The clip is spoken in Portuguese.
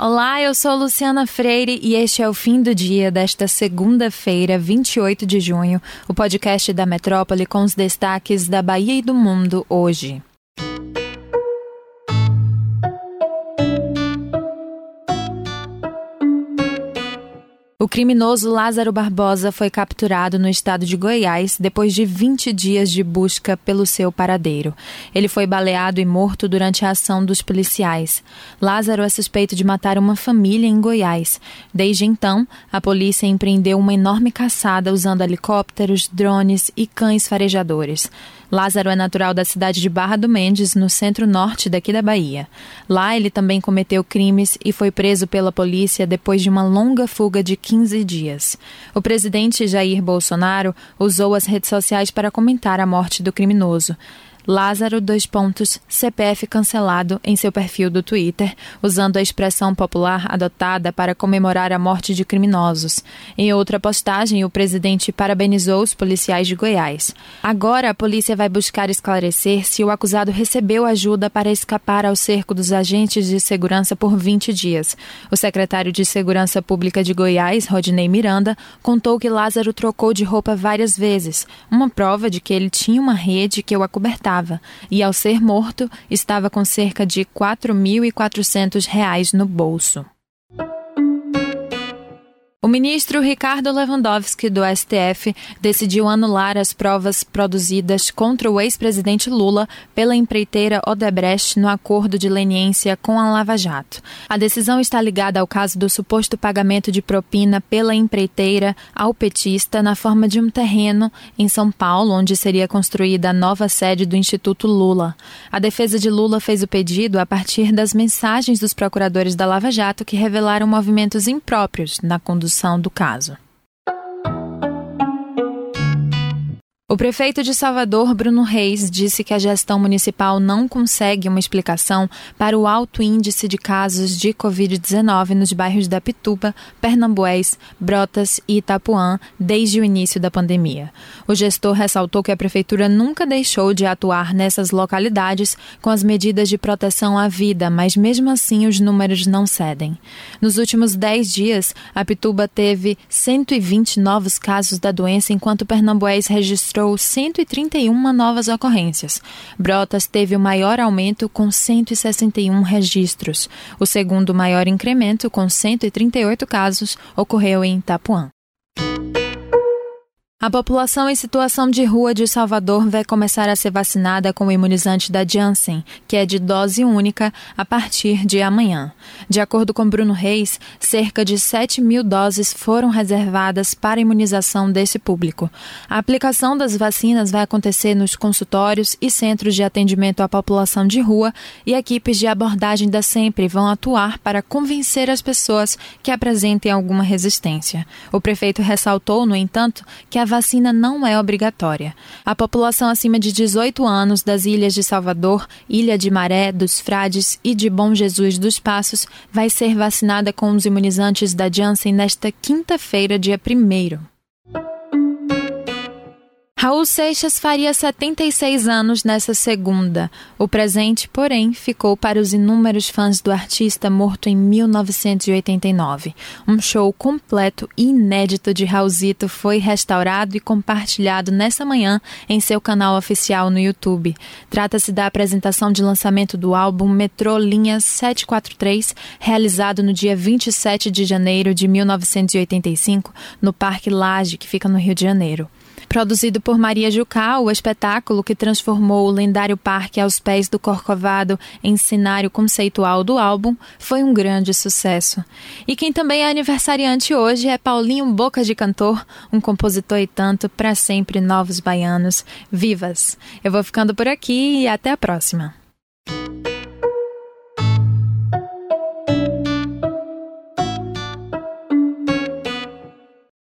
Olá, eu sou Luciana Freire e este é o fim do dia desta segunda-feira, 28 de junho, o podcast da Metrópole com os destaques da Bahia e do mundo hoje. O criminoso Lázaro Barbosa foi capturado no estado de Goiás depois de 20 dias de busca pelo seu paradeiro. Ele foi baleado e morto durante a ação dos policiais. Lázaro é suspeito de matar uma família em Goiás. Desde então, a polícia empreendeu uma enorme caçada usando helicópteros, drones e cães farejadores. Lázaro é natural da cidade de Barra do Mendes, no centro-norte daqui da Bahia. Lá ele também cometeu crimes e foi preso pela polícia depois de uma longa fuga de 15 dias. O presidente Jair Bolsonaro usou as redes sociais para comentar a morte do criminoso. Lázaro dois pontos CPF cancelado em seu perfil do Twitter, usando a expressão popular adotada para comemorar a morte de criminosos. Em outra postagem, o presidente parabenizou os policiais de Goiás. Agora a polícia vai buscar esclarecer se o acusado recebeu ajuda para escapar ao cerco dos agentes de segurança por 20 dias. O secretário de Segurança Pública de Goiás, Rodinei Miranda, contou que Lázaro trocou de roupa várias vezes, uma prova de que ele tinha uma rede que o acobertava e ao ser morto, estava com cerca de R$ 4.400 no bolso. O ministro Ricardo Lewandowski, do STF, decidiu anular as provas produzidas contra o ex-presidente Lula pela empreiteira Odebrecht no acordo de leniência com a Lava Jato. A decisão está ligada ao caso do suposto pagamento de propina pela empreiteira ao petista na forma de um terreno em São Paulo, onde seria construída a nova sede do Instituto Lula. A defesa de Lula fez o pedido a partir das mensagens dos procuradores da Lava Jato que revelaram movimentos impróprios na condução condução do caso. O prefeito de Salvador, Bruno Reis, disse que a gestão municipal não consegue uma explicação para o alto índice de casos de Covid-19 nos bairros da Pituba, Pernambués, Brotas e Itapuã desde o início da pandemia. O gestor ressaltou que a prefeitura nunca deixou de atuar nessas localidades com as medidas de proteção à vida, mas mesmo assim os números não cedem. Nos últimos 10 dias, a Pituba teve 120 novos casos da doença, enquanto Pernambués registrou registrou 131 novas ocorrências. Brotas teve o maior aumento com 161 registros. O segundo maior incremento, com 138 casos, ocorreu em Itapuã. A população em situação de rua de Salvador vai começar a ser vacinada com o imunizante da Janssen, que é de dose única, a partir de amanhã. De acordo com Bruno Reis, cerca de 7 mil doses foram reservadas para imunização desse público. A aplicação das vacinas vai acontecer nos consultórios e centros de atendimento à população de rua e equipes de abordagem da Sempre vão atuar para convencer as pessoas que apresentem alguma resistência. O prefeito ressaltou, no entanto, que a vacina não é obrigatória. A população acima de 18 anos das ilhas de Salvador, Ilha de Maré, dos Frades e de Bom Jesus dos Passos vai ser vacinada com os imunizantes da Janssen nesta quinta-feira, dia 1. Raul Seixas faria 76 anos nessa segunda. O presente, porém, ficou para os inúmeros fãs do artista morto em 1989. Um show completo e inédito de Raulzito foi restaurado e compartilhado nessa manhã em seu canal oficial no YouTube. Trata-se da apresentação de lançamento do álbum Metrô Linha 743, realizado no dia 27 de janeiro de 1985 no Parque Lage, que fica no Rio de Janeiro. Produzido por Maria Jucá, o espetáculo que transformou o lendário parque aos pés do Corcovado em cenário conceitual do álbum foi um grande sucesso. E quem também é aniversariante hoje é Paulinho Boca de Cantor, um compositor e tanto para sempre novos baianos. Vivas! Eu vou ficando por aqui e até a próxima.